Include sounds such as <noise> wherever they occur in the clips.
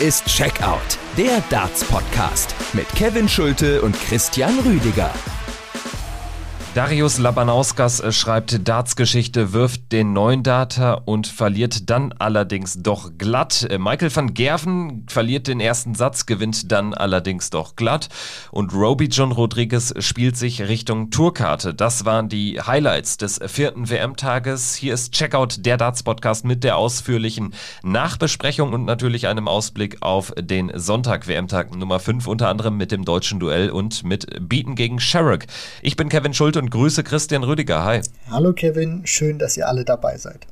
Ist Checkout, der Darts-Podcast mit Kevin Schulte und Christian Rüdiger. Darius Labanauskas äh, schreibt Darts-Geschichte, wirft den neuen Data und verliert dann allerdings doch glatt. Äh, Michael van Gerven verliert den ersten Satz, gewinnt dann allerdings doch glatt. Und Roby John Rodriguez spielt sich Richtung Tourkarte. Das waren die Highlights des vierten WM-Tages. Hier ist Checkout, der Darts-Podcast mit der ausführlichen Nachbesprechung und natürlich einem Ausblick auf den Sonntag, WM-Tag Nummer 5, unter anderem mit dem deutschen Duell und mit Beaten gegen Sherrock. Ich bin Kevin Schulte und grüße Christian Rüdiger. Hi. Hallo Kevin, schön, dass ihr alle dabei seid.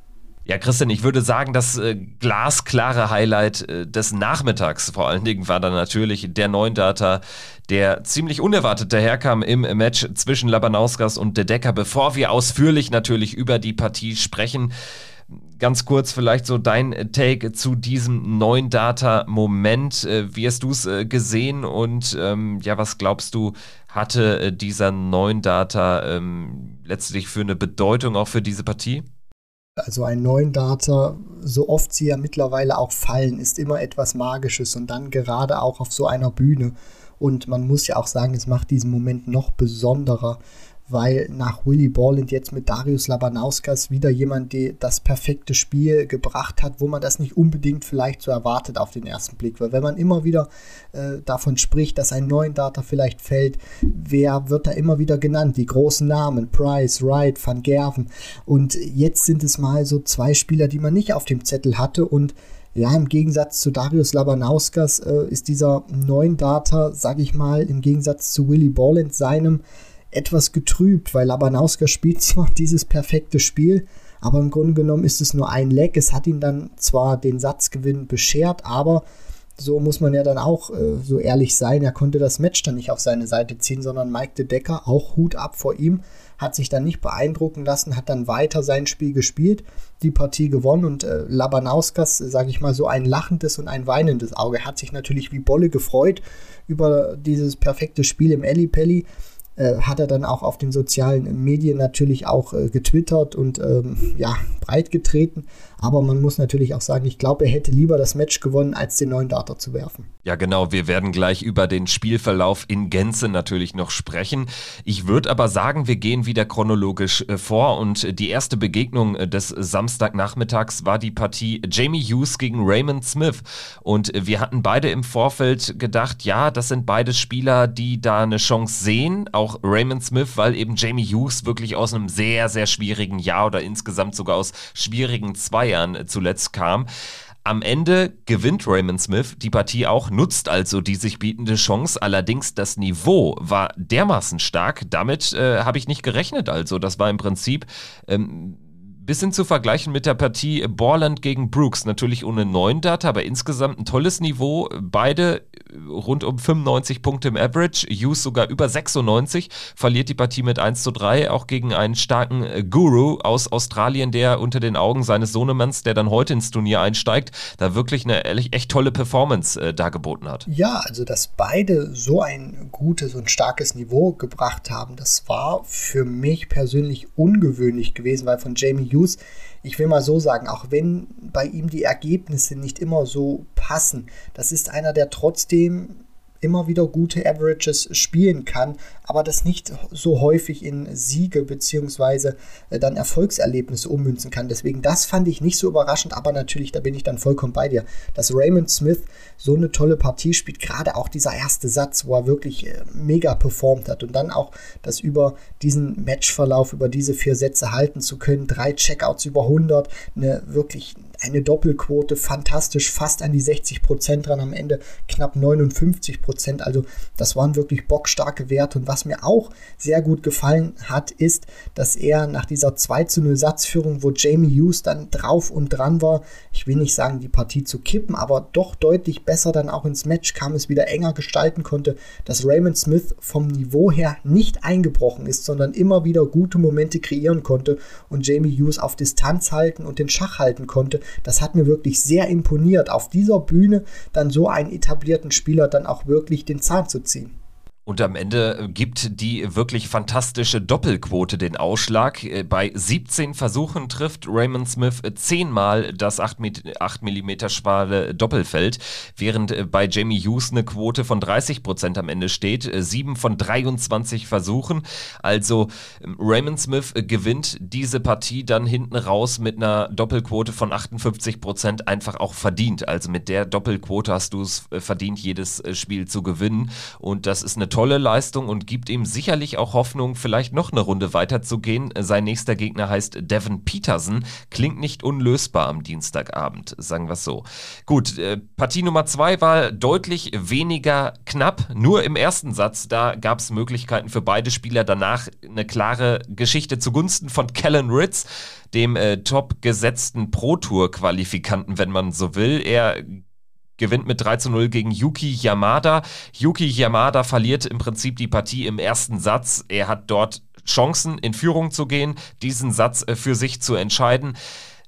Ja, Christian, ich würde sagen, das äh, glasklare Highlight äh, des Nachmittags vor allen Dingen war dann natürlich der Neundata, der ziemlich unerwartet daherkam im Match zwischen Labanauskas und De Decker. Bevor wir ausführlich natürlich über die Partie sprechen, ganz kurz vielleicht so dein Take zu diesem neuen Data-Moment. Äh, wie hast du es äh, gesehen und ähm, ja, was glaubst du, hatte äh, dieser neuen Data ähm, letztlich für eine Bedeutung auch für diese Partie? Also ein neuen Data, so oft sie ja mittlerweile auch fallen, ist immer etwas Magisches und dann gerade auch auf so einer Bühne. Und man muss ja auch sagen, es macht diesen Moment noch besonderer, weil nach Willy Borland jetzt mit Darius Labanauskas wieder jemand, der das perfekte Spiel gebracht hat, wo man das nicht unbedingt vielleicht so erwartet auf den ersten Blick. Weil wenn man immer wieder äh, davon spricht, dass ein neuen Data vielleicht fällt, wer wird da immer wieder genannt? Die großen Namen, Price, Wright, Van Gerven. Und jetzt sind es mal so zwei Spieler, die man nicht auf dem Zettel hatte und ja, im Gegensatz zu Darius Labanauskas äh, ist dieser neuen Data, sag ich mal, im Gegensatz zu Willy Borland seinem etwas getrübt, weil Labanauska spielt <laughs> zwar dieses perfekte Spiel, aber im Grunde genommen ist es nur ein Leck. Es hat ihn dann zwar den Satzgewinn beschert, aber so muss man ja dann auch äh, so ehrlich sein, er konnte das Match dann nicht auf seine Seite ziehen, sondern Mike de Decker, auch Hut ab vor ihm, hat sich dann nicht beeindrucken lassen, hat dann weiter sein Spiel gespielt, die Partie gewonnen und äh, Labanauskas, sage ich mal, so ein lachendes und ein weinendes Auge. Hat sich natürlich wie Bolle gefreut über dieses perfekte Spiel im Ellipelli. Äh, hat er dann auch auf den sozialen Medien natürlich auch äh, getwittert und ähm, ja, breit getreten. Aber man muss natürlich auch sagen, ich glaube, er hätte lieber das Match gewonnen, als den neuen Data zu werfen. Ja, genau. Wir werden gleich über den Spielverlauf in Gänze natürlich noch sprechen. Ich würde aber sagen, wir gehen wieder chronologisch äh, vor und die erste Begegnung äh, des Samstagnachmittags war die Partie Jamie Hughes gegen Raymond Smith. Und wir hatten beide im Vorfeld gedacht, ja, das sind beide Spieler, die da eine Chance sehen. Auch Raymond Smith, weil eben Jamie Hughes wirklich aus einem sehr, sehr schwierigen Jahr oder insgesamt sogar aus schwierigen zwei Jahren zuletzt kam. Am Ende gewinnt Raymond Smith die Partie auch, nutzt also die sich bietende Chance. Allerdings das Niveau war dermaßen stark, damit äh, habe ich nicht gerechnet. Also das war im Prinzip ähm, bisschen zu vergleichen mit der Partie Borland gegen Brooks. Natürlich ohne neuen Data, aber insgesamt ein tolles Niveau. Beide rund um 95 Punkte im Average. Hughes sogar über 96. Verliert die Partie mit 1 zu 3. Auch gegen einen starken äh, Guru aus Australien, der unter den Augen seines Sohnemanns, der dann heute ins Turnier einsteigt, da wirklich eine echt tolle Performance äh, dargeboten hat. Ja, also dass beide so ein gutes und starkes Niveau gebracht haben, das war für mich persönlich ungewöhnlich gewesen, weil von Jamie Hughes ich will mal so sagen, auch wenn bei ihm die Ergebnisse nicht immer so passen, das ist einer, der trotzdem immer wieder gute Averages spielen kann, aber das nicht so häufig in Siege bzw. Äh, dann Erfolgserlebnisse ummünzen kann. Deswegen, das fand ich nicht so überraschend, aber natürlich, da bin ich dann vollkommen bei dir, dass Raymond Smith so eine tolle Partie spielt, gerade auch dieser erste Satz, wo er wirklich äh, mega performt hat und dann auch das über diesen Matchverlauf, über diese vier Sätze halten zu können, drei Checkouts über 100, eine wirklich eine Doppelquote, fantastisch, fast an die 60 Prozent dran, am Ende knapp 59 Prozent. Also das waren wirklich bockstarke Werte. Und was mir auch sehr gut gefallen hat, ist, dass er nach dieser 2 zu 0 Satzführung, wo Jamie Hughes dann drauf und dran war, ich will nicht sagen, die Partie zu kippen, aber doch deutlich besser dann auch ins Match kam, es wieder enger gestalten konnte, dass Raymond Smith vom Niveau her nicht eingebrochen ist, sondern immer wieder gute Momente kreieren konnte und Jamie Hughes auf Distanz halten und den Schach halten konnte. Das hat mir wirklich sehr imponiert, auf dieser Bühne dann so einen etablierten Spieler dann auch wirklich den Zahn zu ziehen. Und am Ende gibt die wirklich fantastische Doppelquote den Ausschlag. Äh, bei 17 Versuchen trifft Raymond Smith zehnmal das 8 mm schmale Doppelfeld, während äh, bei Jamie Hughes eine Quote von 30 Prozent am Ende steht. 7 äh, von 23 Versuchen. Also ähm, Raymond Smith gewinnt diese Partie dann hinten raus mit einer Doppelquote von 58 Prozent einfach auch verdient. Also mit der Doppelquote hast du es verdient, jedes Spiel zu gewinnen. Und das ist eine tolle Leistung und gibt ihm sicherlich auch Hoffnung, vielleicht noch eine Runde weiterzugehen. Sein nächster Gegner heißt Devin Peterson. Klingt nicht unlösbar am Dienstagabend, sagen wir es so. Gut, äh, Partie Nummer zwei war deutlich weniger knapp. Nur im ersten Satz, da gab es Möglichkeiten für beide Spieler. Danach eine klare Geschichte zugunsten von Kellen Ritz dem äh, top gesetzten Pro Tour Qualifikanten, wenn man so will. Er gewinnt mit 3 zu 0 gegen Yuki Yamada. Yuki Yamada verliert im Prinzip die Partie im ersten Satz. Er hat dort Chancen, in Führung zu gehen, diesen Satz äh, für sich zu entscheiden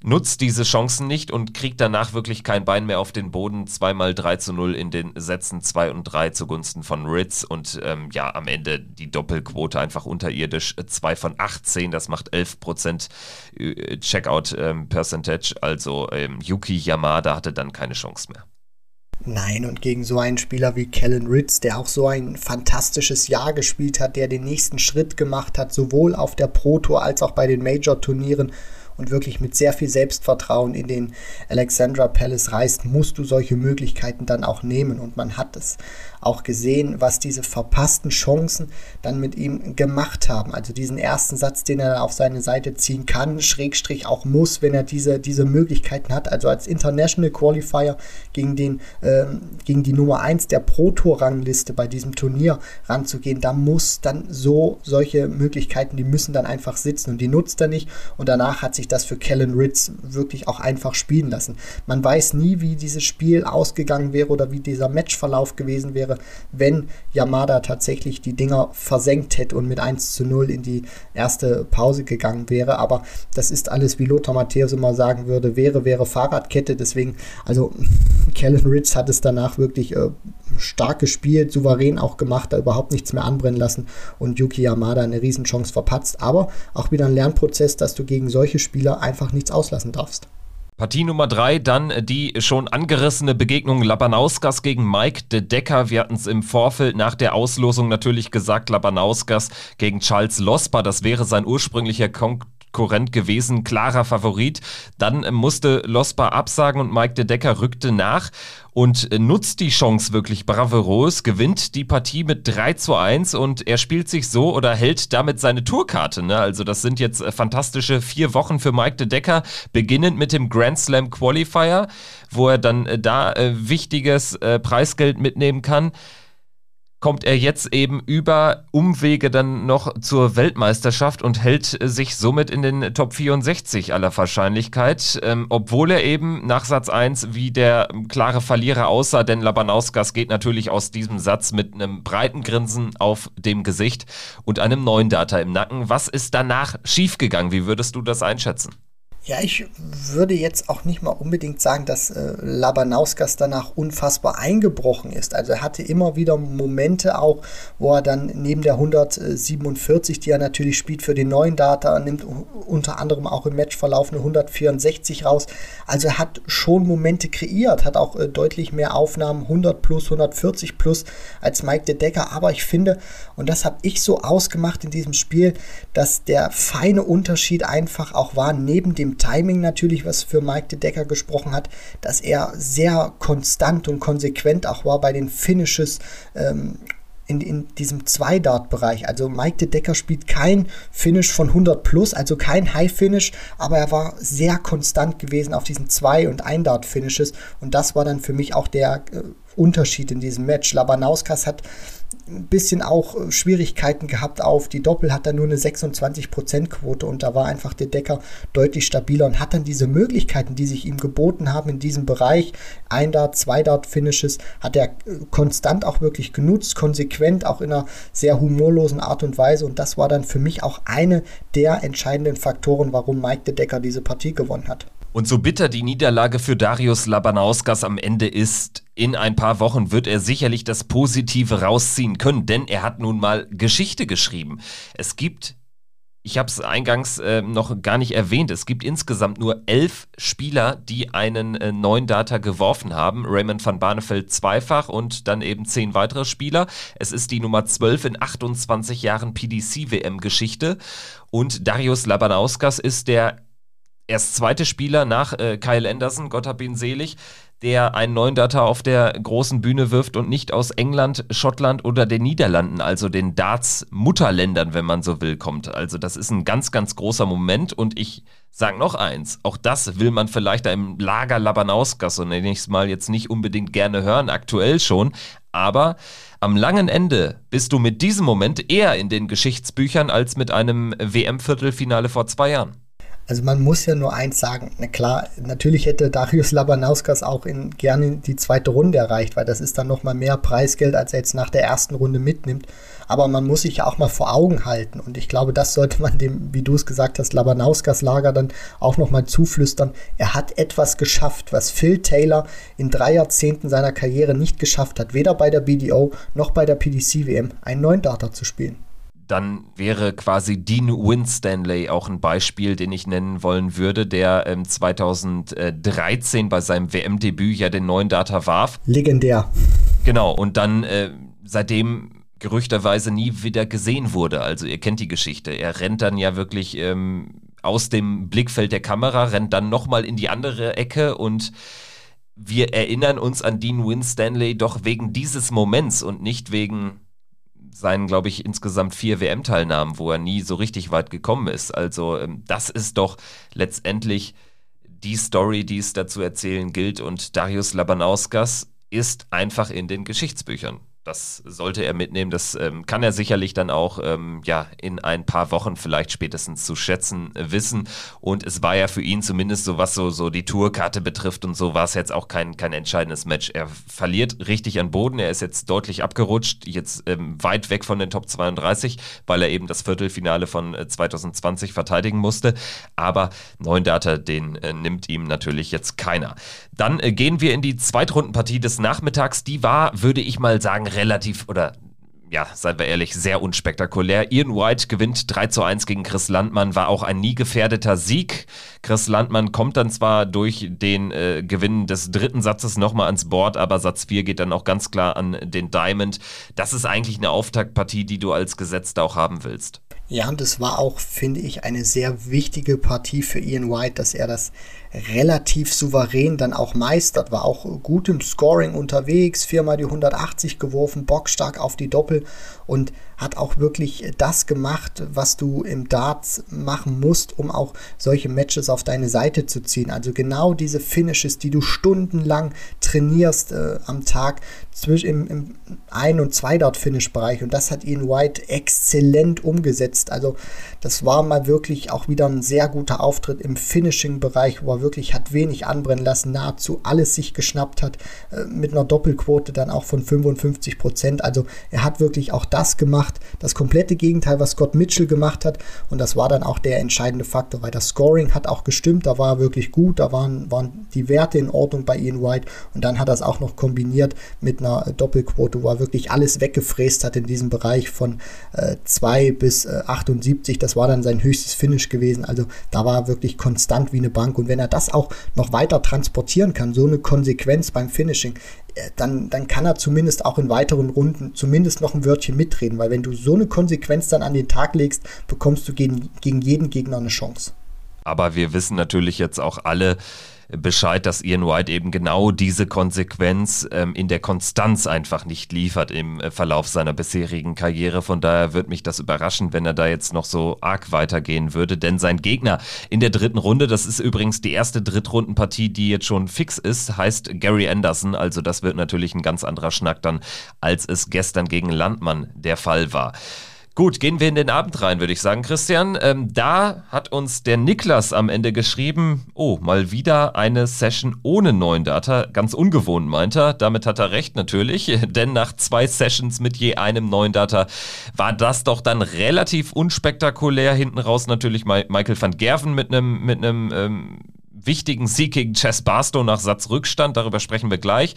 nutzt diese Chancen nicht und kriegt danach wirklich kein Bein mehr auf den Boden. Zweimal 3 zu 0 in den Sätzen 2 und 3 zugunsten von Ritz und ähm, ja, am Ende die Doppelquote einfach unterirdisch. 2 von 18, das macht 11 Prozent äh, Checkout ähm. Also ähm, Yuki Yamada hatte dann keine Chance mehr. Nein, und gegen so einen Spieler wie Kellen Ritz, der auch so ein fantastisches Jahr gespielt hat, der den nächsten Schritt gemacht hat, sowohl auf der Pro Tour als auch bei den Major-Turnieren und wirklich mit sehr viel Selbstvertrauen in den Alexandra Palace reist, musst du solche Möglichkeiten dann auch nehmen. Und man hat es auch gesehen, was diese verpassten Chancen dann mit ihm gemacht haben. Also diesen ersten Satz, den er auf seine Seite ziehen kann, Schrägstrich auch muss, wenn er diese, diese Möglichkeiten hat. Also als International Qualifier gegen, den, ähm, gegen die Nummer 1 der Pro-Tour-Rangliste bei diesem Turnier ranzugehen, da muss dann so solche Möglichkeiten, die müssen dann einfach sitzen und die nutzt er nicht. Und danach hat sich das für Kellen Ritz wirklich auch einfach spielen lassen. Man weiß nie, wie dieses Spiel ausgegangen wäre oder wie dieser Matchverlauf gewesen wäre wäre, wenn Yamada tatsächlich die Dinger versenkt hätte und mit 1 zu 0 in die erste Pause gegangen wäre. Aber das ist alles, wie Lothar Matthäus immer sagen würde, wäre, wäre Fahrradkette. Deswegen, also <laughs> Kellen Ritz hat es danach wirklich äh, stark gespielt, souverän auch gemacht, da überhaupt nichts mehr anbrennen lassen und Yuki Yamada eine Riesenchance verpatzt. Aber auch wieder ein Lernprozess, dass du gegen solche Spieler einfach nichts auslassen darfst. Partie Nummer drei, dann die schon angerissene Begegnung Labanauskas gegen Mike de Decker. Wir hatten es im Vorfeld nach der Auslosung natürlich gesagt, Labanauskas gegen Charles Losper, das wäre sein ursprünglicher Konkurrent gewesen, klarer Favorit. Dann musste Losper absagen und Mike de Decker rückte nach und nutzt die Chance wirklich bravourös, gewinnt die Partie mit 3 zu 1 und er spielt sich so oder hält damit seine Tourkarte. Ne? Also das sind jetzt fantastische vier Wochen für Mike de Decker, beginnend mit dem Grand Slam Qualifier, wo er dann äh, da äh, wichtiges äh, Preisgeld mitnehmen kann kommt er jetzt eben über Umwege dann noch zur Weltmeisterschaft und hält sich somit in den Top 64 aller Wahrscheinlichkeit, ähm, obwohl er eben nach Satz 1 wie der klare Verlierer aussah, denn Labanauskas geht natürlich aus diesem Satz mit einem breiten Grinsen auf dem Gesicht und einem neuen Data im Nacken. Was ist danach schiefgegangen? Wie würdest du das einschätzen? Ja, ich würde jetzt auch nicht mal unbedingt sagen, dass äh, Labanauskas danach unfassbar eingebrochen ist. Also er hatte immer wieder Momente auch, wo er dann neben der 147, die er natürlich spielt für den neuen Data, nimmt unter anderem auch im Matchverlauf eine 164 raus. Also er hat schon Momente kreiert, hat auch äh, deutlich mehr Aufnahmen, 100 plus, 140 plus als Mike de Decker. Aber ich finde, und das habe ich so ausgemacht in diesem Spiel, dass der feine Unterschied einfach auch war, neben dem Timing natürlich, was für Mike de Decker gesprochen hat, dass er sehr konstant und konsequent auch war bei den Finishes ähm, in, in diesem Zwei-Dart-Bereich. Also Mike de Decker spielt kein Finish von 100 plus, also kein High-Finish, aber er war sehr konstant gewesen auf diesen Zwei- und Ein-Dart-Finishes und das war dann für mich auch der äh, Unterschied in diesem Match. Labanauskas hat ein bisschen auch äh, Schwierigkeiten gehabt auf. Die Doppel hat dann nur eine 26% Quote und da war einfach der Decker deutlich stabiler und hat dann diese Möglichkeiten, die sich ihm geboten haben in diesem Bereich, ein Dart, zwei Dart Finishes, hat er äh, konstant auch wirklich genutzt, konsequent, auch in einer sehr humorlosen Art und Weise und das war dann für mich auch eine der entscheidenden Faktoren, warum Mike de Decker diese Partie gewonnen hat. Und so bitter die Niederlage für Darius Labanauskas am Ende ist, in ein paar Wochen wird er sicherlich das Positive rausziehen können, denn er hat nun mal Geschichte geschrieben. Es gibt ich habe es eingangs äh, noch gar nicht erwähnt. Es gibt insgesamt nur elf Spieler, die einen äh, neuen Data geworfen haben. Raymond van Barneveld zweifach und dann eben zehn weitere Spieler. Es ist die Nummer 12 in 28 Jahren PDC-WM-Geschichte. Und Darius Labanauskas ist der erst zweite Spieler nach äh, Kyle Anderson, Gott hab ihn selig, der einen neuen Data auf der großen Bühne wirft und nicht aus England, Schottland oder den Niederlanden, also den Darts-Mutterländern, wenn man so will, kommt. Also das ist ein ganz, ganz großer Moment und ich sage noch eins, auch das will man vielleicht im Lager Labanauskas, so nenne ich es mal, jetzt nicht unbedingt gerne hören, aktuell schon, aber am langen Ende bist du mit diesem Moment eher in den Geschichtsbüchern als mit einem WM-Viertelfinale vor zwei Jahren. Also man muss ja nur eins sagen, na klar, natürlich hätte Darius Labanauskas auch in, gerne die zweite Runde erreicht, weil das ist dann nochmal mehr Preisgeld, als er jetzt nach der ersten Runde mitnimmt. Aber man muss sich ja auch mal vor Augen halten und ich glaube, das sollte man dem, wie du es gesagt hast, Labanauskas Lager dann auch nochmal zuflüstern. Er hat etwas geschafft, was Phil Taylor in drei Jahrzehnten seiner Karriere nicht geschafft hat, weder bei der BDO noch bei der PDC WM, einen neuen Data zu spielen dann wäre quasi Dean Winstanley auch ein Beispiel, den ich nennen wollen würde, der ähm, 2013 bei seinem WM-Debüt ja den neuen Data warf. Legendär. Genau, und dann äh, seitdem gerüchterweise nie wieder gesehen wurde. Also ihr kennt die Geschichte. Er rennt dann ja wirklich ähm, aus dem Blickfeld der Kamera, rennt dann nochmal in die andere Ecke und wir erinnern uns an Dean Winstanley doch wegen dieses Moments und nicht wegen seinen, glaube ich, insgesamt vier WM-Teilnahmen, wo er nie so richtig weit gekommen ist. Also ähm, das ist doch letztendlich die Story, die es dazu erzählen gilt. Und Darius Labanauskas ist einfach in den Geschichtsbüchern das sollte er mitnehmen. Das ähm, kann er sicherlich dann auch ähm, ja, in ein paar Wochen vielleicht spätestens zu schätzen äh, wissen. Und es war ja für ihn zumindest so, was so, so die Tourkarte betrifft und so, war es jetzt auch kein, kein entscheidendes Match. Er verliert richtig an Boden. Er ist jetzt deutlich abgerutscht, jetzt ähm, weit weg von den Top 32, weil er eben das Viertelfinale von äh, 2020 verteidigen musste. Aber neun Data, den äh, nimmt ihm natürlich jetzt keiner. Dann äh, gehen wir in die Zweitrundenpartie des Nachmittags. Die war, würde ich mal sagen, relativ oder ja, seien wir ehrlich, sehr unspektakulär. Ian White gewinnt 3 zu 1 gegen Chris Landmann, war auch ein nie gefährdeter Sieg. Chris Landmann kommt dann zwar durch den äh, Gewinn des dritten Satzes nochmal ans Board, aber Satz 4 geht dann auch ganz klar an den Diamond. Das ist eigentlich eine Auftaktpartie, die du als Gesetzter auch haben willst. Ja, und es war auch, finde ich, eine sehr wichtige Partie für Ian White, dass er das relativ souverän dann auch meistert, war auch gut im Scoring unterwegs, viermal die 180 geworfen, bockstark auf die Doppel und hat auch wirklich das gemacht, was du im Darts machen musst, um auch solche Matches auf deine Seite zu ziehen. Also genau diese Finishes, die du stundenlang trainierst äh, am Tag zwischen im, im Ein- und Zwei-Dart-Finish-Bereich und das hat Ian White exzellent umgesetzt. Also das war mal wirklich auch wieder ein sehr guter Auftritt im Finishing-Bereich, wo er wirklich hat wenig anbrennen lassen, nahezu alles sich geschnappt hat, äh, mit einer Doppelquote dann auch von 55 Prozent. Also er hat wirklich auch das gemacht, das komplette Gegenteil, was Scott Mitchell gemacht hat. Und das war dann auch der entscheidende Faktor, weil das Scoring hat auch gestimmt, da war er wirklich gut, da waren, waren die Werte in Ordnung bei Ian White. Und dann hat er es auch noch kombiniert mit einer Doppelquote, wo er wirklich alles weggefräst hat in diesem Bereich von 2 äh, bis äh, 78. Das war dann sein höchstes Finish gewesen. Also da war er wirklich konstant wie eine Bank. Und wenn er das auch noch weiter transportieren kann, so eine Konsequenz beim Finishing, äh, dann, dann kann er zumindest auch in weiteren Runden zumindest noch ein Wörtchen mitreden, weil wenn du so eine Konsequenz dann an den Tag legst, bekommst du gegen, gegen jeden Gegner eine Chance. Aber wir wissen natürlich jetzt auch alle, Bescheid, dass Ian White eben genau diese Konsequenz ähm, in der Konstanz einfach nicht liefert im äh, Verlauf seiner bisherigen Karriere. Von daher würde mich das überraschen, wenn er da jetzt noch so arg weitergehen würde. Denn sein Gegner in der dritten Runde, das ist übrigens die erste Drittrundenpartie, die jetzt schon fix ist, heißt Gary Anderson. Also das wird natürlich ein ganz anderer Schnack dann, als es gestern gegen Landmann der Fall war. Gut, gehen wir in den Abend rein, würde ich sagen, Christian. Ähm, da hat uns der Niklas am Ende geschrieben, oh, mal wieder eine Session ohne neuen Data. Ganz ungewohnt, meint er. Damit hat er recht, natürlich. <laughs> Denn nach zwei Sessions mit je einem neuen Data war das doch dann relativ unspektakulär. Hinten raus natürlich Michael van Gerven mit einem mit einem ähm, wichtigen Sieg gegen Chess Barstow nach Satzrückstand, darüber sprechen wir gleich.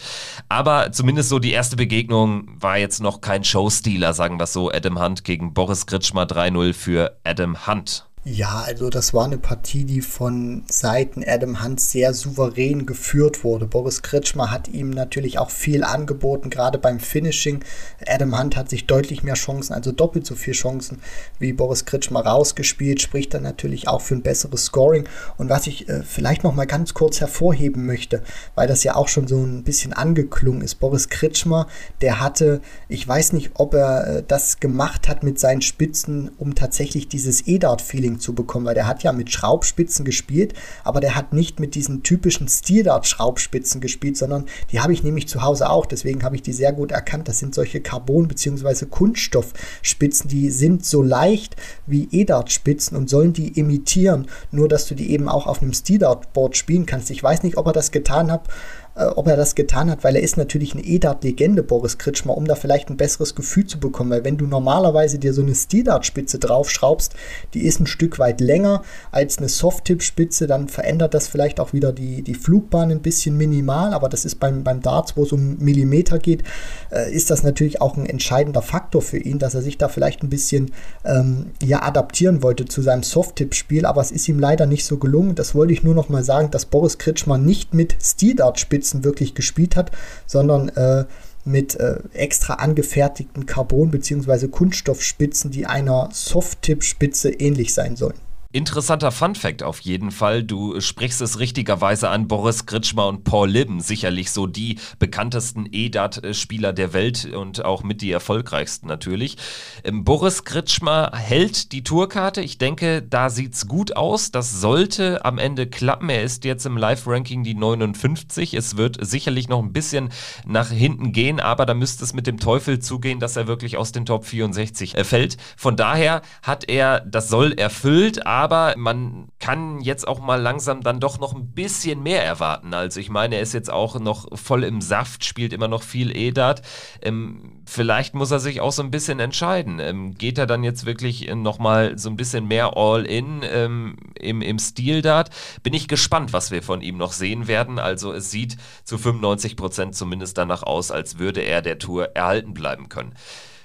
Aber zumindest so die erste Begegnung war jetzt noch kein Showstealer, sagen wir so. Adam Hunt gegen Boris Kritschmer 3-0 für Adam Hunt. Ja, also das war eine Partie, die von Seiten Adam Hunt sehr souverän geführt wurde. Boris Kretschmer hat ihm natürlich auch viel angeboten, gerade beim Finishing. Adam Hunt hat sich deutlich mehr Chancen, also doppelt so viele Chancen wie Boris Kretschmer rausgespielt, spricht dann natürlich auch für ein besseres Scoring. Und was ich äh, vielleicht noch mal ganz kurz hervorheben möchte, weil das ja auch schon so ein bisschen angeklungen ist. Boris Kretschmer, der hatte, ich weiß nicht, ob er äh, das gemacht hat mit seinen Spitzen, um tatsächlich dieses EDART-Feeling Feeling zu bekommen, weil der hat ja mit Schraubspitzen gespielt, aber der hat nicht mit diesen typischen Steel-Dart-Schraubspitzen gespielt, sondern die habe ich nämlich zu Hause auch, deswegen habe ich die sehr gut erkannt. Das sind solche Carbon- bzw. Kunststoffspitzen, die sind so leicht wie E-Dart-Spitzen und sollen die imitieren, nur dass du die eben auch auf einem Steel-Dart-Board spielen kannst. Ich weiß nicht, ob er das getan hat, äh, ob er das getan hat, weil er ist natürlich eine EDAT-Legende, Boris Kritschmer, um da vielleicht ein besseres Gefühl zu bekommen. Weil wenn du normalerweise dir so eine Steel-Dart-Spitze draufschraubst, die ist ein Stück weit länger als eine Soft-Tip-Spitze, dann verändert das vielleicht auch wieder die, die Flugbahn ein bisschen minimal, aber das ist beim, beim Darts, wo es um Millimeter geht, äh, ist das natürlich auch ein entscheidender Faktor für ihn, dass er sich da vielleicht ein bisschen ähm, ja, adaptieren wollte zu seinem Soft-Tip-Spiel, aber es ist ihm leider nicht so gelungen. Das wollte ich nur noch mal sagen, dass Boris Kritschmer nicht mit Steel-Dart-Spitzen Spitzen wirklich gespielt hat, sondern äh, mit äh, extra angefertigten Carbon- bzw. Kunststoffspitzen, die einer Soft-Tip-Spitze ähnlich sein sollen. Interessanter Fun-Fact auf jeden Fall. Du sprichst es richtigerweise an. Boris Gritschmer und Paul Libben, sicherlich so die bekanntesten EDAT-Spieler der Welt und auch mit die erfolgreichsten natürlich. Ähm, Boris Gritschmer hält die Tourkarte. Ich denke, da sieht's gut aus. Das sollte am Ende klappen. Er ist jetzt im Live-Ranking die 59. Es wird sicherlich noch ein bisschen nach hinten gehen, aber da müsste es mit dem Teufel zugehen, dass er wirklich aus den Top 64 fällt. Von daher hat er das Soll erfüllt, aber aber man kann jetzt auch mal langsam dann doch noch ein bisschen mehr erwarten. Also ich meine, er ist jetzt auch noch voll im Saft, spielt immer noch viel EDAT. Ähm, vielleicht muss er sich auch so ein bisschen entscheiden. Ähm, geht er dann jetzt wirklich nochmal so ein bisschen mehr All-In ähm, im, im Stil-Dart? Bin ich gespannt, was wir von ihm noch sehen werden. Also es sieht zu 95 Prozent zumindest danach aus, als würde er der Tour erhalten bleiben können.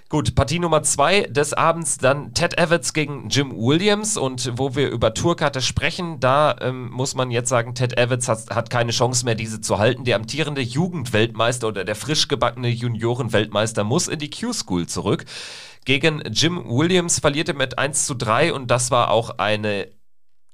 Gut, Partie Nummer zwei des Abends dann Ted Evans gegen Jim Williams und wo wir über Tourkarte sprechen, da ähm, muss man jetzt sagen, Ted Evans hat, hat, keine Chance mehr, diese zu halten. Der amtierende Jugendweltmeister oder der frisch gebackene Juniorenweltmeister muss in die Q-School zurück. Gegen Jim Williams verlierte mit 1 zu 3 und das war auch eine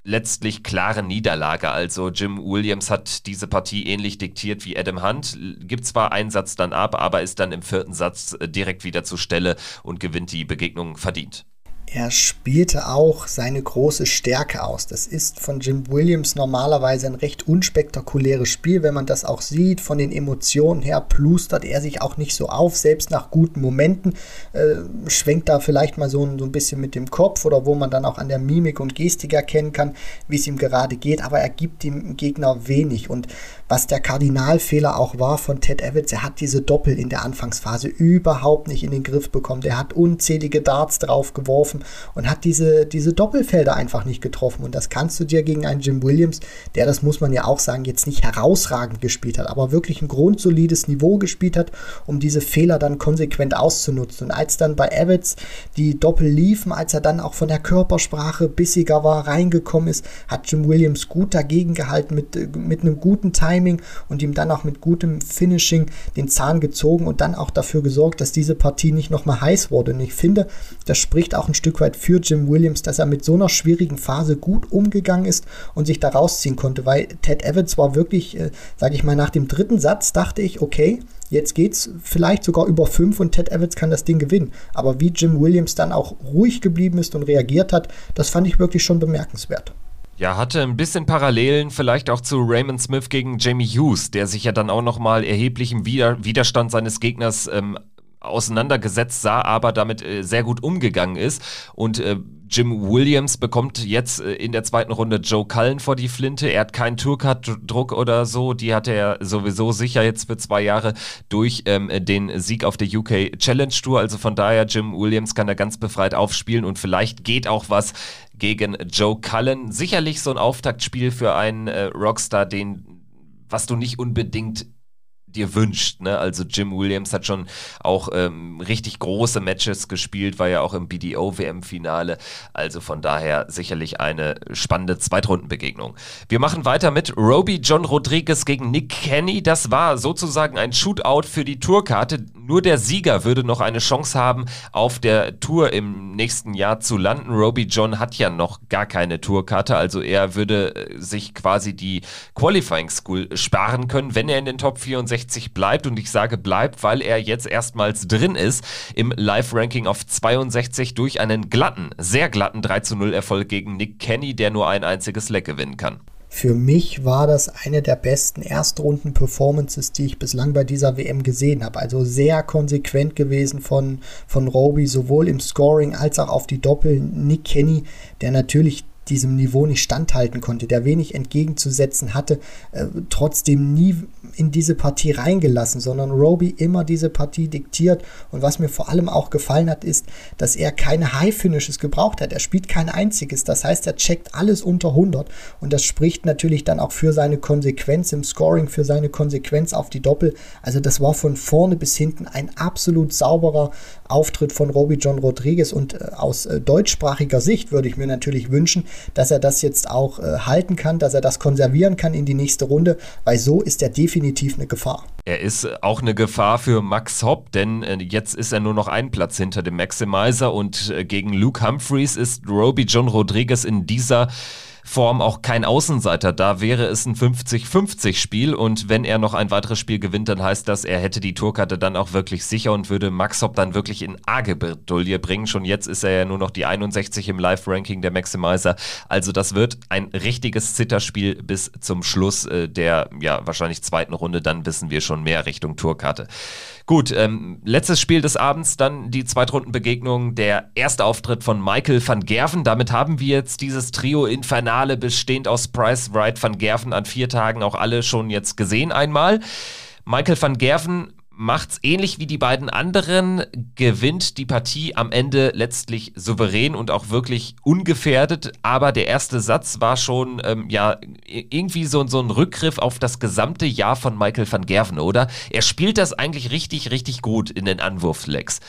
letztlich klare Niederlage. Also Jim Williams hat diese Partie ähnlich diktiert wie Adam Hunt, gibt zwar einen Satz dann ab, aber ist dann im vierten Satz äh, direkt wieder zur Stelle und gewinnt die Begegnung verdient er spielte auch seine große Stärke aus. Das ist von Jim Williams normalerweise ein recht unspektakuläres Spiel, wenn man das auch sieht. Von den Emotionen her plustert er sich auch nicht so auf, selbst nach guten Momenten äh, schwenkt da vielleicht mal so ein, so ein bisschen mit dem Kopf oder wo man dann auch an der Mimik und Gestik erkennen kann, wie es ihm gerade geht, aber er gibt dem Gegner wenig. Und was der Kardinalfehler auch war von Ted Evans, er hat diese Doppel in der Anfangsphase überhaupt nicht in den Griff bekommen. Der hat unzählige Darts drauf geworfen und hat diese, diese Doppelfelder einfach nicht getroffen. Und das kannst du dir gegen einen Jim Williams, der, das muss man ja auch sagen, jetzt nicht herausragend gespielt hat, aber wirklich ein grundsolides Niveau gespielt hat, um diese Fehler dann konsequent auszunutzen. Und als dann bei Evans die Doppel liefen, als er dann auch von der Körpersprache bissiger war, reingekommen ist, hat Jim Williams gut dagegen gehalten mit, mit einem guten Timing Timing und ihm dann auch mit gutem Finishing den Zahn gezogen und dann auch dafür gesorgt, dass diese Partie nicht nochmal heiß wurde. Und ich finde, das spricht auch ein Stück weit für Jim Williams, dass er mit so einer schwierigen Phase gut umgegangen ist und sich da rausziehen konnte, weil Ted Evans war wirklich, äh, sage ich mal, nach dem dritten Satz dachte ich, okay, Jetzt geht es vielleicht sogar über fünf und Ted Evans kann das Ding gewinnen. Aber wie Jim Williams dann auch ruhig geblieben ist und reagiert hat, das fand ich wirklich schon bemerkenswert. Ja, hatte ein bisschen Parallelen vielleicht auch zu Raymond Smith gegen Jamie Hughes, der sich ja dann auch nochmal erheblichem Wider Widerstand seines Gegners ähm, auseinandergesetzt sah, aber damit äh, sehr gut umgegangen ist. Und äh, Jim Williams bekommt jetzt äh, in der zweiten Runde Joe Cullen vor die Flinte. Er hat keinen Tourcard-Druck oder so. Die hat er sowieso sicher jetzt für zwei Jahre durch ähm, den Sieg auf der UK Challenge Tour. Also von daher, Jim Williams kann da ganz befreit aufspielen und vielleicht geht auch was gegen Joe Cullen. Sicherlich so ein Auftaktspiel für einen äh, Rockstar, den was du nicht unbedingt dir wünscht. Ne? Also Jim Williams hat schon auch ähm, richtig große Matches gespielt, war ja auch im BDO-WM-Finale. Also von daher sicherlich eine spannende Zweitrundenbegegnung. Wir machen weiter mit Roby John Rodriguez gegen Nick Kenny. Das war sozusagen ein Shootout für die Tourkarte. Nur der Sieger würde noch eine Chance haben, auf der Tour im nächsten Jahr zu landen. Roby John hat ja noch gar keine Tourkarte, also er würde äh, sich quasi die Qualifying School sparen können, wenn er in den Top 64 62 bleibt und ich sage bleibt, weil er jetzt erstmals drin ist im Live-Ranking auf 62 durch einen glatten, sehr glatten 3 zu 0 Erfolg gegen Nick Kenny, der nur ein einziges Leck gewinnen kann. Für mich war das eine der besten Erstrunden-Performances, die ich bislang bei dieser WM gesehen habe. Also sehr konsequent gewesen von, von Roby, sowohl im Scoring als auch auf die Doppel. Nick Kenny, der natürlich diesem Niveau nicht standhalten konnte, der wenig entgegenzusetzen hatte, äh, trotzdem nie in diese Partie reingelassen, sondern Roby immer diese Partie diktiert. Und was mir vor allem auch gefallen hat, ist, dass er keine High-Finishes gebraucht hat. Er spielt kein einziges. Das heißt, er checkt alles unter 100. Und das spricht natürlich dann auch für seine Konsequenz im Scoring, für seine Konsequenz auf die Doppel. Also das war von vorne bis hinten ein absolut sauberer Auftritt von Roby John Rodriguez. Und äh, aus äh, deutschsprachiger Sicht würde ich mir natürlich wünschen, dass er das jetzt auch äh, halten kann, dass er das konservieren kann in die nächste Runde, weil so ist er definitiv eine Gefahr. Er ist auch eine Gefahr für Max Hopp, denn äh, jetzt ist er nur noch einen Platz hinter dem Maximizer und äh, gegen Luke Humphreys ist Roby John Rodriguez in dieser Form auch kein Außenseiter. Da wäre es ein 50-50-Spiel und wenn er noch ein weiteres Spiel gewinnt, dann heißt das, er hätte die Tourkarte dann auch wirklich sicher und würde Max Hopp dann wirklich in arge bringen. Schon jetzt ist er ja nur noch die 61 im Live-Ranking der Maximizer. Also das wird ein richtiges Zitterspiel bis zum Schluss äh, der ja wahrscheinlich zweiten Runde. Dann wissen wir schon mehr Richtung Tourkarte. Gut, ähm, letztes Spiel des Abends, dann die Zweitrundenbegegnung, der erste Auftritt von Michael van Gerven. Damit haben wir jetzt dieses Trio Infernale bestehend aus Price, Wright, van Gerven an vier Tagen auch alle schon jetzt gesehen einmal. Michael van Gerven macht's ähnlich wie die beiden anderen, gewinnt die Partie am Ende letztlich souverän und auch wirklich ungefährdet. Aber der erste Satz war schon ähm, ja irgendwie so, so ein Rückgriff auf das gesamte Jahr von Michael van Gerven, oder? Er spielt das eigentlich richtig, richtig gut in den Anwurflegs.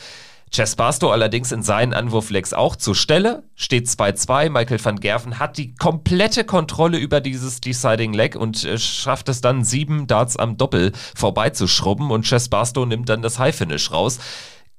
Chess Barstow allerdings in seinen Anwurflegs auch zur Stelle, steht 2-2. Michael van Gerven hat die komplette Kontrolle über dieses Deciding Leg und äh, schafft es dann, sieben Darts am Doppel vorbeizuschrubben und Chess Barstow nimmt dann das High Finish raus.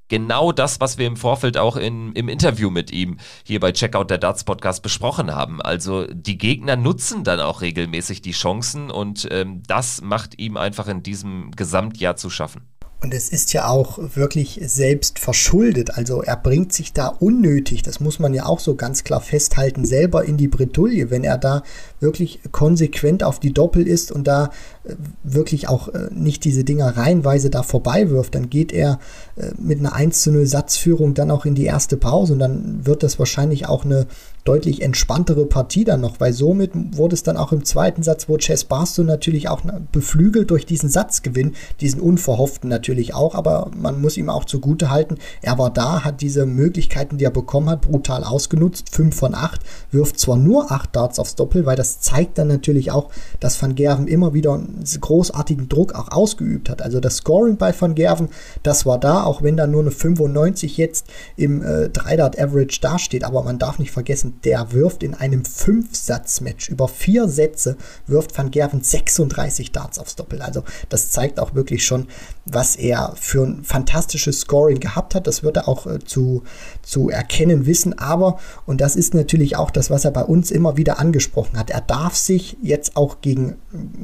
Genau das, was wir im Vorfeld auch in, im Interview mit ihm hier bei Checkout der Darts Podcast besprochen haben. Also die Gegner nutzen dann auch regelmäßig die Chancen und ähm, das macht ihm einfach in diesem Gesamtjahr zu schaffen. Und es ist ja auch wirklich selbst verschuldet. Also er bringt sich da unnötig, das muss man ja auch so ganz klar festhalten, selber in die Bredouille, wenn er da wirklich konsequent auf die Doppel ist und da äh, wirklich auch äh, nicht diese Dinger reihenweise da vorbei wirft, dann geht er äh, mit einer 1 zu 0 Satzführung dann auch in die erste Pause und dann wird das wahrscheinlich auch eine deutlich entspanntere Partie dann noch, weil somit wurde es dann auch im zweiten Satz, wo Chess Barstow natürlich auch beflügelt durch diesen Satzgewinn, diesen unverhofften natürlich auch, aber man muss ihm auch zugute halten, er war da, hat diese Möglichkeiten, die er bekommen hat, brutal ausgenutzt, 5 von 8, wirft zwar nur 8 Darts aufs Doppel, weil das zeigt dann natürlich auch, dass Van Gerven immer wieder einen großartigen Druck auch ausgeübt hat. Also das Scoring bei Van Gerven, das war da, auch wenn da nur eine 95 jetzt im äh, 3-Dart Average dasteht, aber man darf nicht vergessen, der wirft in einem Fünf-Satz-Match über vier Sätze, wirft Van Gerven 36 Darts aufs Doppel. Also das zeigt auch wirklich schon, was er für ein fantastisches Scoring gehabt hat. Das wird er auch äh, zu, zu erkennen wissen. Aber, und das ist natürlich auch das, was er bei uns immer wieder angesprochen hat, er darf sich jetzt auch gegen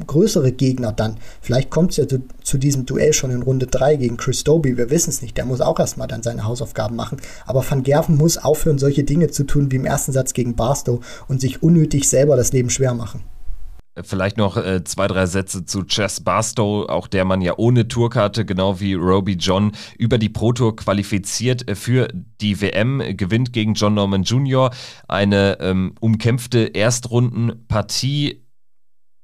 größere Gegner dann, vielleicht kommt es ja zu, zu, diesem Duell schon in Runde 3 gegen Chris Doby, wir wissen es nicht, der muss auch erstmal dann seine Hausaufgaben machen. Aber Van Gerven muss aufhören, solche Dinge zu tun wie im ersten Satz gegen Barstow und sich unnötig selber das Leben schwer machen. Vielleicht noch äh, zwei, drei Sätze zu Chess Barstow, auch der man ja ohne Tourkarte, genau wie Roby John, über die Pro Tour qualifiziert äh, für die WM, gewinnt gegen John Norman Jr. eine ähm, umkämpfte Erstrundenpartie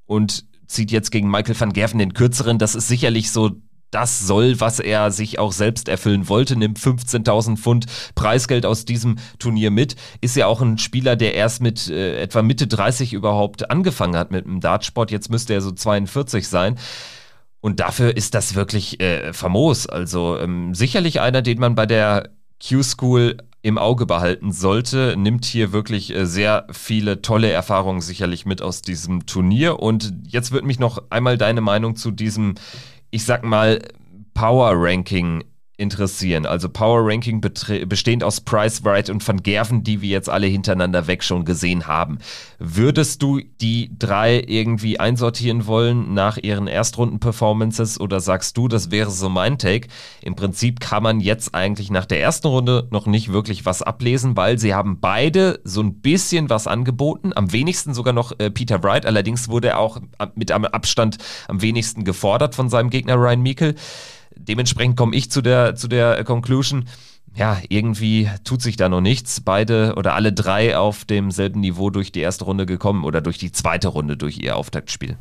und zieht jetzt gegen Michael van Gerven den kürzeren. Das ist sicherlich so das soll, was er sich auch selbst erfüllen wollte, nimmt 15.000 Pfund Preisgeld aus diesem Turnier mit. Ist ja auch ein Spieler, der erst mit äh, etwa Mitte 30 überhaupt angefangen hat mit dem Dartsport. Jetzt müsste er so 42 sein. Und dafür ist das wirklich äh, famos. Also ähm, sicherlich einer, den man bei der Q-School im Auge behalten sollte, nimmt hier wirklich äh, sehr viele tolle Erfahrungen sicherlich mit aus diesem Turnier. Und jetzt würde mich noch einmal deine Meinung zu diesem ich sag mal, Power Ranking interessieren. Also Power Ranking bestehend aus Price, Wright und Van Gerven, die wir jetzt alle hintereinander weg schon gesehen haben. Würdest du die drei irgendwie einsortieren wollen nach ihren Erstrunden-Performances oder sagst du, das wäre so mein Take? Im Prinzip kann man jetzt eigentlich nach der ersten Runde noch nicht wirklich was ablesen, weil sie haben beide so ein bisschen was angeboten. Am wenigsten sogar noch äh, Peter Wright. Allerdings wurde er auch mit einem Abstand am wenigsten gefordert von seinem Gegner Ryan Meikle dementsprechend komme ich zu der, zu der Conclusion, ja, irgendwie tut sich da noch nichts. Beide oder alle drei auf demselben Niveau durch die erste Runde gekommen oder durch die zweite Runde durch ihr Auftaktspiel.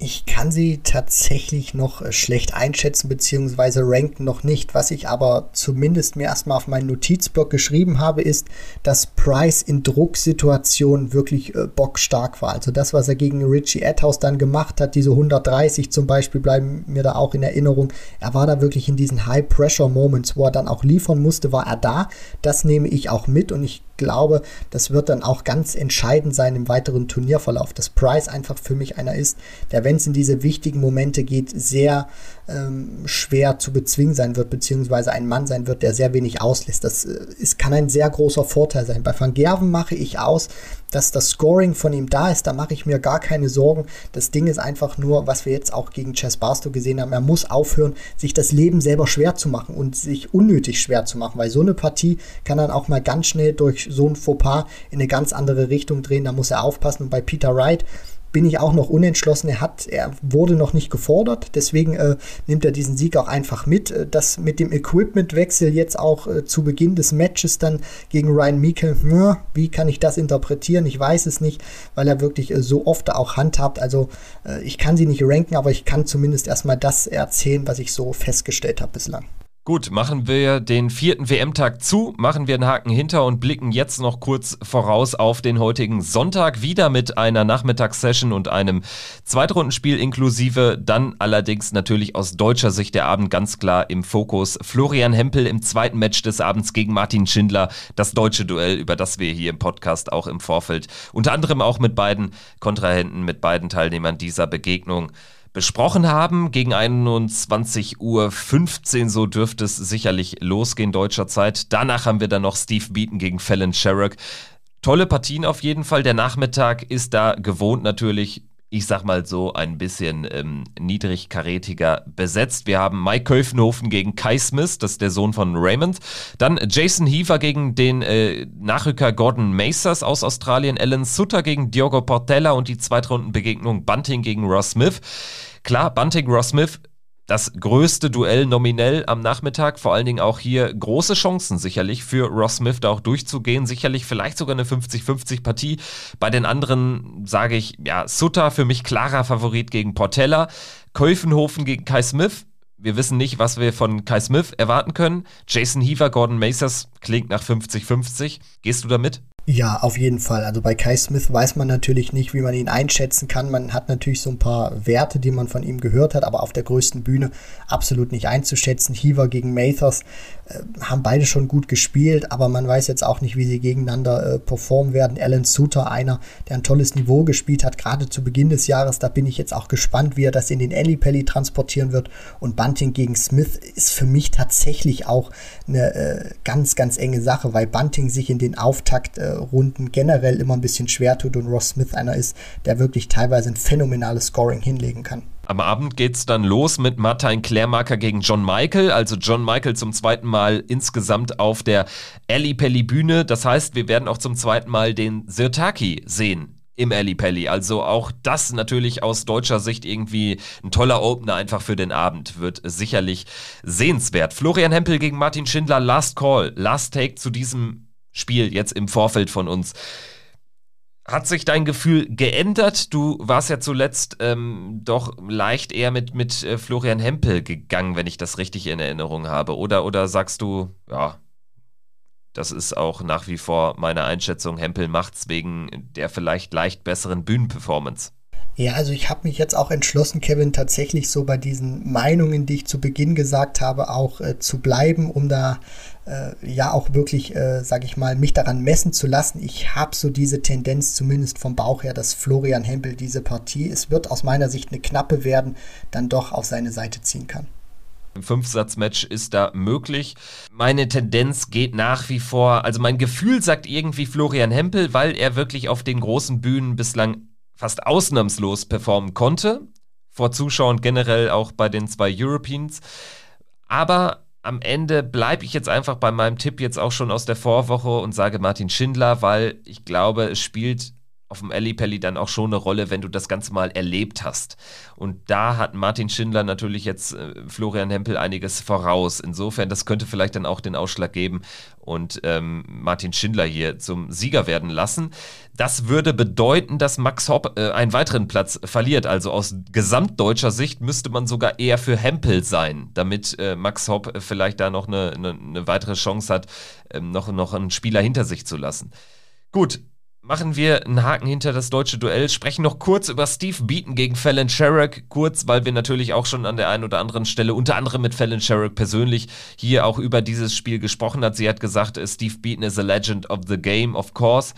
Ich kann sie tatsächlich noch äh, schlecht einschätzen bzw. ranken noch nicht. Was ich aber zumindest mir erstmal auf meinen Notizblock geschrieben habe, ist, dass Price in Drucksituationen wirklich äh, bockstark war. Also das, was er gegen Richie Adhouse dann gemacht hat, diese 130 zum Beispiel, bleiben mir da auch in Erinnerung. Er war da wirklich in diesen High-Pressure-Moments, wo er dann auch liefern musste, war er da. Das nehme ich auch mit und ich glaube, das wird dann auch ganz entscheidend sein im weiteren Turnierverlauf, dass Price einfach für mich einer ist, der, wenn es in diese wichtigen Momente geht, sehr ähm, schwer zu bezwingen sein wird, beziehungsweise ein Mann sein wird, der sehr wenig auslässt. Das äh, ist, kann ein sehr großer Vorteil sein. Bei Van Gerven mache ich aus, dass das Scoring von ihm da ist, da mache ich mir gar keine Sorgen. Das Ding ist einfach nur, was wir jetzt auch gegen Chess Barstow gesehen haben, er muss aufhören, sich das Leben selber schwer zu machen und sich unnötig schwer zu machen, weil so eine Partie kann dann auch mal ganz schnell durch so ein Fauxpas in eine ganz andere Richtung drehen, da muss er aufpassen. Und bei Peter Wright, bin ich auch noch unentschlossen. Er hat, er wurde noch nicht gefordert, deswegen äh, nimmt er diesen Sieg auch einfach mit. Äh, das mit dem Equipmentwechsel jetzt auch äh, zu Beginn des Matches dann gegen Ryan Meikle, hm, wie kann ich das interpretieren? Ich weiß es nicht, weil er wirklich äh, so oft auch handhabt. Also äh, ich kann sie nicht ranken, aber ich kann zumindest erstmal das erzählen, was ich so festgestellt habe bislang. Gut, machen wir den vierten WM-Tag zu, machen wir einen Haken hinter und blicken jetzt noch kurz voraus auf den heutigen Sonntag. Wieder mit einer Nachmittagssession und einem Zweitrundenspiel inklusive. Dann allerdings natürlich aus deutscher Sicht der Abend ganz klar im Fokus. Florian Hempel im zweiten Match des Abends gegen Martin Schindler. Das deutsche Duell, über das wir hier im Podcast auch im Vorfeld unter anderem auch mit beiden Kontrahenten, mit beiden Teilnehmern dieser Begegnung besprochen haben. Gegen 21.15 Uhr so dürfte es sicherlich losgehen deutscher Zeit. Danach haben wir dann noch Steve Beaton gegen Fallon Sherrock. Tolle Partien auf jeden Fall. Der Nachmittag ist da gewohnt natürlich ich sag mal so, ein bisschen ähm, niedrigkarätiger besetzt. Wir haben Mike Köfenhofen gegen Kai Smith, das ist der Sohn von Raymond. Dann Jason Heaver gegen den äh, Nachrücker Gordon Macers aus Australien. Alan Sutter gegen Diogo Portella und die Zweitrundenbegegnung Bunting gegen Ross Smith. Klar, Bunting, Ross Smith das größte Duell nominell am Nachmittag. Vor allen Dingen auch hier große Chancen sicherlich für Ross Smith da auch durchzugehen. Sicherlich vielleicht sogar eine 50-50 Partie. Bei den anderen sage ich, ja, Sutter für mich klarer Favorit gegen Portella. Käufenhofen gegen Kai Smith. Wir wissen nicht, was wir von Kai Smith erwarten können. Jason Heaver, Gordon Macers klingt nach 50-50. Gehst du da mit? Ja, auf jeden Fall. Also bei Kai Smith weiß man natürlich nicht, wie man ihn einschätzen kann. Man hat natürlich so ein paar Werte, die man von ihm gehört hat, aber auf der größten Bühne absolut nicht einzuschätzen. Heaver gegen Mathers äh, haben beide schon gut gespielt, aber man weiß jetzt auch nicht, wie sie gegeneinander äh, performen werden. Alan Suter, einer, der ein tolles Niveau gespielt hat, gerade zu Beginn des Jahres, da bin ich jetzt auch gespannt, wie er das in den Pelli transportieren wird. Und Bunting gegen Smith ist für mich tatsächlich auch eine äh, ganz, ganz enge Sache, weil Bunting sich in den Auftakt äh, Runden generell immer ein bisschen schwer tut und Ross Smith einer ist, der wirklich teilweise ein phänomenales Scoring hinlegen kann. Am Abend geht es dann los mit Martin Klärmarker gegen John Michael. Also John Michael zum zweiten Mal insgesamt auf der Ali Pelli Bühne. Das heißt, wir werden auch zum zweiten Mal den Sirtaki sehen im Ali Pelli. Also auch das natürlich aus deutscher Sicht irgendwie ein toller Opener einfach für den Abend. Wird sicherlich sehenswert. Florian Hempel gegen Martin Schindler, Last Call, Last Take zu diesem Spiel jetzt im Vorfeld von uns. Hat sich dein Gefühl geändert? Du warst ja zuletzt ähm, doch leicht eher mit, mit äh, Florian Hempel gegangen, wenn ich das richtig in Erinnerung habe. Oder, oder sagst du, ja, das ist auch nach wie vor meine Einschätzung, Hempel macht's wegen der vielleicht leicht besseren Bühnenperformance. Ja, also ich habe mich jetzt auch entschlossen, Kevin, tatsächlich so bei diesen Meinungen, die ich zu Beginn gesagt habe, auch äh, zu bleiben, um da äh, ja auch wirklich, äh, sage ich mal, mich daran messen zu lassen. Ich habe so diese Tendenz, zumindest vom Bauch her, dass Florian Hempel diese Partie, es wird aus meiner Sicht eine knappe werden, dann doch auf seine Seite ziehen kann. Ein Fünfsatzmatch ist da möglich. Meine Tendenz geht nach wie vor, also mein Gefühl sagt irgendwie Florian Hempel, weil er wirklich auf den großen Bühnen bislang fast ausnahmslos performen konnte. Vor Zuschauern generell auch bei den zwei Europeans. Aber am Ende bleibe ich jetzt einfach bei meinem Tipp jetzt auch schon aus der Vorwoche und sage Martin Schindler, weil ich glaube, es spielt auf dem Ellipelli dann auch schon eine Rolle, wenn du das Ganze mal erlebt hast. Und da hat Martin Schindler natürlich jetzt äh, Florian Hempel einiges voraus. Insofern, das könnte vielleicht dann auch den Ausschlag geben und ähm, Martin Schindler hier zum Sieger werden lassen. Das würde bedeuten, dass Max Hopp äh, einen weiteren Platz verliert. Also aus gesamtdeutscher Sicht müsste man sogar eher für Hempel sein, damit äh, Max Hopp vielleicht da noch eine, eine, eine weitere Chance hat, ähm, noch, noch einen Spieler hinter sich zu lassen. Gut, machen wir einen Haken hinter das deutsche Duell, sprechen noch kurz über Steve Beaton gegen Fallon Sherrock, kurz, weil wir natürlich auch schon an der einen oder anderen Stelle, unter anderem mit Fallon Sherrock persönlich, hier auch über dieses Spiel gesprochen hat. Sie hat gesagt, äh, Steve Beaton is a legend of the game, of course.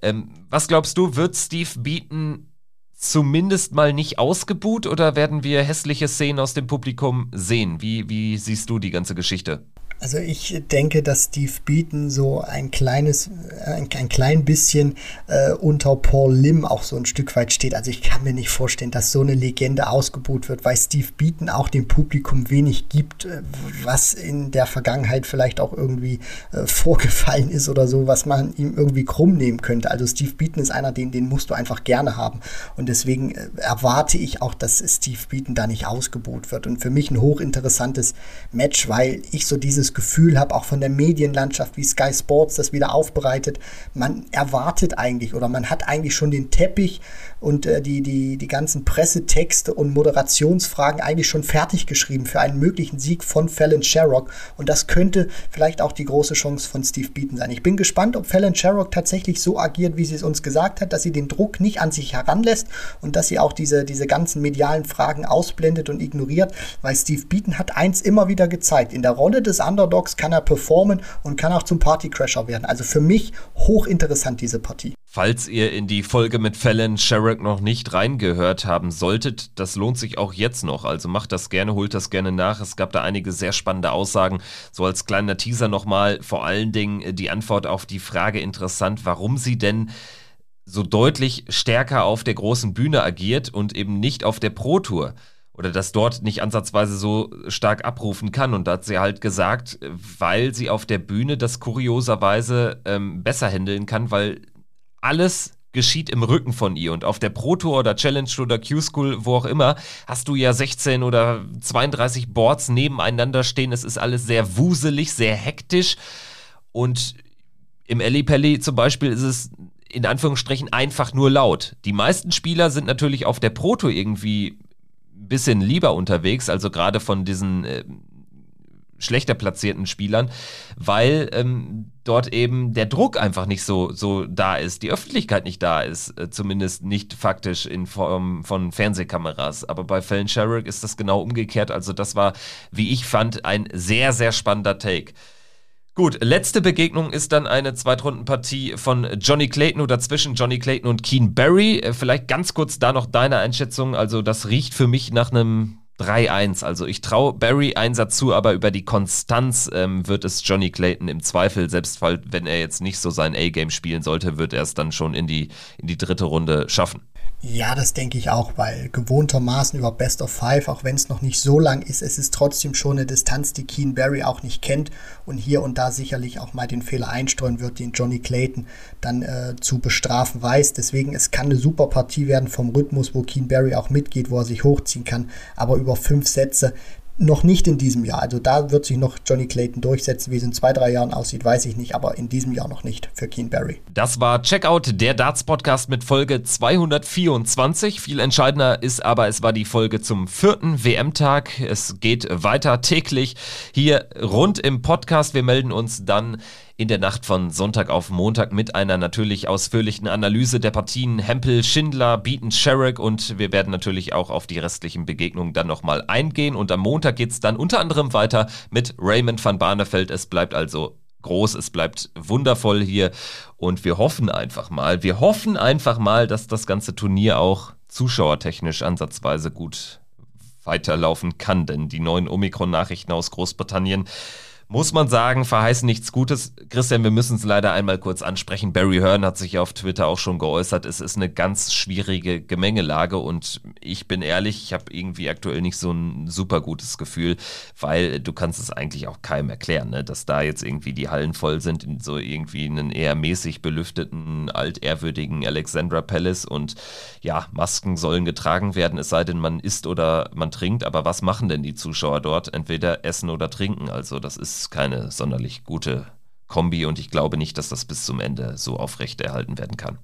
Ähm, was glaubst du, wird Steve Beaton zumindest mal nicht ausgebuht oder werden wir hässliche Szenen aus dem Publikum sehen? Wie, wie siehst du die ganze Geschichte? Also ich denke, dass Steve Beaton so ein kleines, äh, ein, ein klein bisschen äh, unter Paul Lim auch so ein Stück weit steht. Also ich kann mir nicht vorstellen, dass so eine Legende ausgebuht wird, weil Steve Beaton auch dem Publikum wenig gibt, äh, was in der Vergangenheit vielleicht auch irgendwie äh, vorgefallen ist oder so, was man ihm irgendwie krumm nehmen könnte. Also Steve Beaton ist einer, den, den musst du einfach gerne haben. Und deswegen äh, erwarte ich auch, dass Steve Beaton da nicht ausgebuht wird. Und für mich ein hochinteressantes Match, weil ich so dieses Gefühl habe, auch von der Medienlandschaft, wie Sky Sports das wieder aufbereitet. Man erwartet eigentlich oder man hat eigentlich schon den Teppich und äh, die, die, die ganzen Pressetexte und Moderationsfragen eigentlich schon fertig geschrieben für einen möglichen Sieg von Fallon Sherrock. Und das könnte vielleicht auch die große Chance von Steve Beaton sein. Ich bin gespannt, ob Fallon Sherrock tatsächlich so agiert, wie sie es uns gesagt hat, dass sie den Druck nicht an sich heranlässt und dass sie auch diese, diese ganzen medialen Fragen ausblendet und ignoriert, weil Steve Beaton hat eins immer wieder gezeigt. In der Rolle des Underdogs kann er performen und kann auch zum Partycrasher werden. Also für mich hochinteressant diese Partie. Falls ihr in die Folge mit Fallon Sherrock noch nicht reingehört haben solltet, das lohnt sich auch jetzt noch. Also macht das gerne, holt das gerne nach. Es gab da einige sehr spannende Aussagen. So als kleiner Teaser nochmal vor allen Dingen die Antwort auf die Frage interessant, warum sie denn so deutlich stärker auf der großen Bühne agiert und eben nicht auf der Pro Tour oder das dort nicht ansatzweise so stark abrufen kann. Und da hat sie halt gesagt, weil sie auf der Bühne das kurioserweise ähm, besser handeln kann, weil alles geschieht im Rücken von ihr. Und auf der Pro Tour oder Challenge oder Q-School, wo auch immer, hast du ja 16 oder 32 Boards nebeneinander stehen. Es ist alles sehr wuselig, sehr hektisch. Und im Ellie Pelli zum Beispiel ist es in Anführungsstrichen einfach nur laut. Die meisten Spieler sind natürlich auf der Pro Tour irgendwie ein bisschen lieber unterwegs, also gerade von diesen äh, schlechter platzierten Spielern, weil ähm, dort eben der Druck einfach nicht so, so da ist, die Öffentlichkeit nicht da ist, äh, zumindest nicht faktisch in Form von Fernsehkameras. Aber bei Fallon Sherrick ist das genau umgekehrt. Also das war, wie ich fand, ein sehr, sehr spannender Take. Gut, letzte Begegnung ist dann eine Zweitrundenpartie von Johnny Clayton oder zwischen Johnny Clayton und Keen Barry. Äh, vielleicht ganz kurz da noch deine Einschätzung. Also das riecht für mich nach einem 3-1. Also ich traue Barry Einsatz zu, aber über die Konstanz ähm, wird es Johnny Clayton im Zweifel, selbst wenn er jetzt nicht so sein A-Game spielen sollte, wird er es dann schon in die, in die dritte Runde schaffen. Ja, das denke ich auch, weil gewohntermaßen über Best of Five, auch wenn es noch nicht so lang ist, es ist trotzdem schon eine Distanz, die Keen Barry auch nicht kennt und hier und da sicherlich auch mal den Fehler einstreuen wird, den Johnny Clayton dann äh, zu bestrafen weiß. Deswegen, es kann eine super Partie werden vom Rhythmus, wo Keen Barry auch mitgeht, wo er sich hochziehen kann, aber über fünf Sätze, noch nicht in diesem Jahr. Also da wird sich noch Johnny Clayton durchsetzen. Wie es in zwei, drei Jahren aussieht, weiß ich nicht, aber in diesem Jahr noch nicht für Keen Barry. Das war Checkout, der Darts-Podcast mit Folge 224. Viel entscheidender ist aber, es war die Folge zum vierten WM-Tag. Es geht weiter täglich hier rund im Podcast. Wir melden uns dann in der Nacht von Sonntag auf Montag mit einer natürlich ausführlichen Analyse der Partien. Hempel, Schindler, Beaton, Sherrick und wir werden natürlich auch auf die restlichen Begegnungen dann nochmal eingehen. Und am Montag geht es dann unter anderem weiter mit Raymond van Barneveld. Es bleibt also groß, es bleibt wundervoll hier. Und wir hoffen einfach mal, wir hoffen einfach mal, dass das ganze Turnier auch zuschauertechnisch ansatzweise gut weiterlaufen kann, denn die neuen Omikron-Nachrichten aus Großbritannien muss man sagen, verheißen nichts Gutes. Christian, wir müssen es leider einmal kurz ansprechen. Barry Hearn hat sich auf Twitter auch schon geäußert. Es ist eine ganz schwierige Gemengelage und ich bin ehrlich, ich habe irgendwie aktuell nicht so ein super gutes Gefühl, weil du kannst es eigentlich auch keinem erklären, ne? dass da jetzt irgendwie die Hallen voll sind in so irgendwie einen eher mäßig belüfteten, altehrwürdigen Alexandra Palace und ja, Masken sollen getragen werden, es sei denn, man isst oder man trinkt. Aber was machen denn die Zuschauer dort? Entweder essen oder trinken. Also das ist keine sonderlich gute Kombi und ich glaube nicht, dass das bis zum Ende so aufrechterhalten werden kann.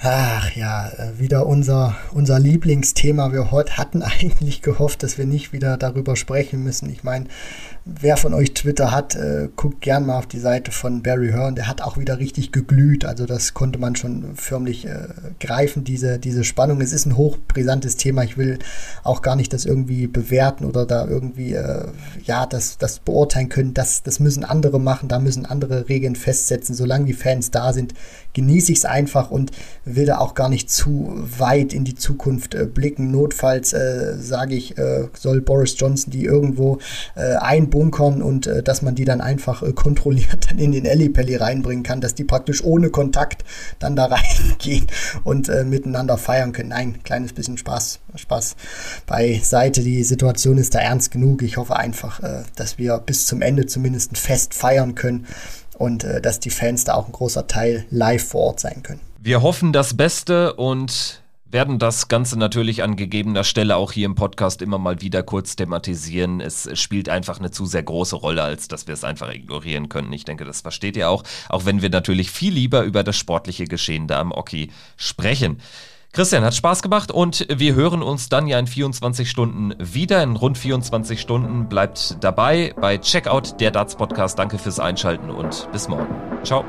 Ach ja, äh, wieder unser, unser Lieblingsthema. Wir heute hatten <laughs> eigentlich gehofft, dass wir nicht wieder darüber sprechen müssen. Ich meine, wer von euch Twitter hat, äh, guckt gern mal auf die Seite von Barry Hearn. Der hat auch wieder richtig geglüht. Also das konnte man schon förmlich äh, greifen, diese, diese Spannung. Es ist ein hochbrisantes Thema. Ich will auch gar nicht das irgendwie bewerten oder da irgendwie, äh, ja, das, das beurteilen können. Das, das müssen andere machen. Da müssen andere Regeln festsetzen. Solange die Fans da sind, genieße ich es einfach und will da auch gar nicht zu weit in die Zukunft äh, blicken. Notfalls äh, sage ich, äh, soll Boris Johnson die irgendwo äh, einbunkern und äh, dass man die dann einfach äh, kontrolliert dann in den Ellipelli reinbringen kann, dass die praktisch ohne Kontakt dann da <laughs> reingehen und miteinander feiern können. Nein, kleines bisschen Spaß, Spaß beiseite. Die Situation ist da ernst genug. Ich hoffe einfach, dass wir bis zum Ende zumindest ein Fest feiern können und äh, dass die Fans da auch ein großer Teil live vor Ort sein können. Wir hoffen das Beste und werden das Ganze natürlich an gegebener Stelle auch hier im Podcast immer mal wieder kurz thematisieren. Es spielt einfach eine zu sehr große Rolle, als dass wir es einfach ignorieren können. Ich denke, das versteht ihr auch, auch wenn wir natürlich viel lieber über das sportliche Geschehen da am Oki sprechen. Christian, hat Spaß gemacht und wir hören uns dann ja in 24 Stunden wieder. In rund 24 Stunden bleibt dabei bei Checkout der Darts Podcast. Danke fürs Einschalten und bis morgen. Ciao.